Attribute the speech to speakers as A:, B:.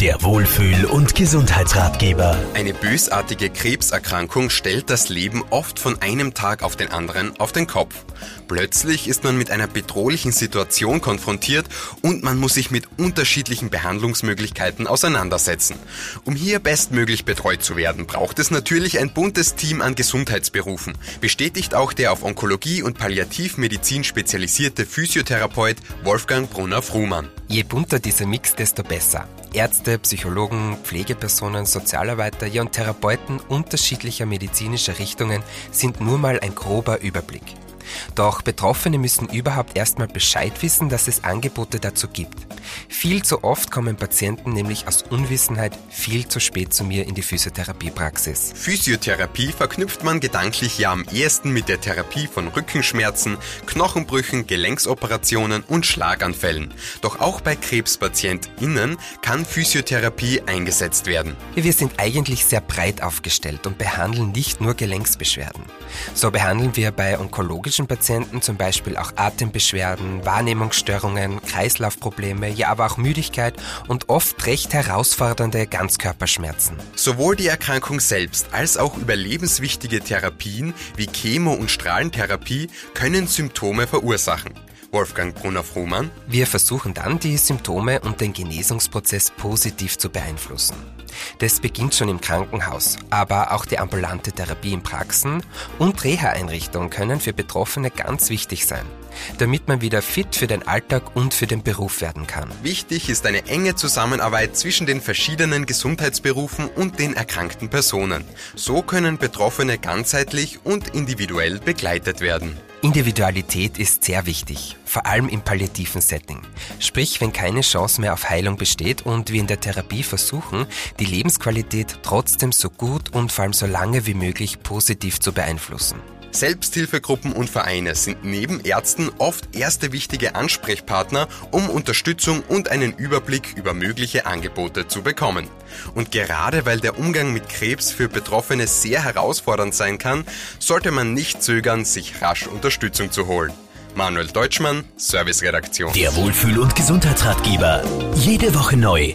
A: Der Wohlfühl- und Gesundheitsratgeber.
B: Eine bösartige Krebserkrankung stellt das Leben oft von einem Tag auf den anderen auf den Kopf. Plötzlich ist man mit einer bedrohlichen Situation konfrontiert und man muss sich mit unterschiedlichen Behandlungsmöglichkeiten auseinandersetzen. Um hier bestmöglich betreut zu werden, braucht es natürlich ein buntes Team an Gesundheitsberufen, bestätigt auch der auf Onkologie und Palliativmedizin spezialisierte Physiotherapeut Wolfgang Brunner-Fruhmann.
C: Je bunter dieser Mix, desto besser. Ärzte, Psychologen, Pflegepersonen, Sozialarbeiter ja und Therapeuten unterschiedlicher medizinischer Richtungen sind nur mal ein grober Überblick. Doch Betroffene müssen überhaupt erstmal Bescheid wissen, dass es Angebote dazu gibt. Viel zu oft kommen Patienten nämlich aus Unwissenheit viel zu spät zu mir in die Physiotherapiepraxis.
B: Physiotherapie verknüpft man gedanklich ja am ehesten mit der Therapie von Rückenschmerzen, Knochenbrüchen, Gelenksoperationen und Schlaganfällen. Doch auch bei KrebspatientInnen kann Physiotherapie eingesetzt werden.
C: Wir sind eigentlich sehr breit aufgestellt und behandeln nicht nur Gelenksbeschwerden. So behandeln wir bei onkologischen psychischen Patienten zum Beispiel auch Atembeschwerden, Wahrnehmungsstörungen, Kreislaufprobleme, ja aber auch Müdigkeit und oft recht herausfordernde Ganzkörperschmerzen.
B: Sowohl die Erkrankung selbst als auch überlebenswichtige Therapien wie Chemo- und Strahlentherapie können Symptome verursachen. Wolfgang Brunner-Frohmann.
C: Wir versuchen dann, die Symptome und den Genesungsprozess positiv zu beeinflussen. Das beginnt schon im Krankenhaus, aber auch die ambulante Therapie in Praxen und Reha-Einrichtungen können für Betroffene ganz wichtig sein, damit man wieder fit für den Alltag und für den Beruf werden kann.
B: Wichtig ist eine enge Zusammenarbeit zwischen den verschiedenen Gesundheitsberufen und den erkrankten Personen. So können Betroffene ganzheitlich und individuell begleitet werden.
C: Individualität ist sehr wichtig, vor allem im palliativen Setting. Sprich, wenn keine Chance mehr auf Heilung besteht und wir in der Therapie versuchen, die Lebensqualität trotzdem so gut und vor allem so lange wie möglich positiv zu beeinflussen.
B: Selbsthilfegruppen und Vereine sind neben Ärzten oft erste wichtige Ansprechpartner, um Unterstützung und einen Überblick über mögliche Angebote zu bekommen. Und gerade weil der Umgang mit Krebs für Betroffene sehr herausfordernd sein kann, sollte man nicht zögern, sich rasch Unterstützung zu holen. Manuel Deutschmann, Serviceredaktion.
A: Der Wohlfühl- und Gesundheitsratgeber. Jede Woche neu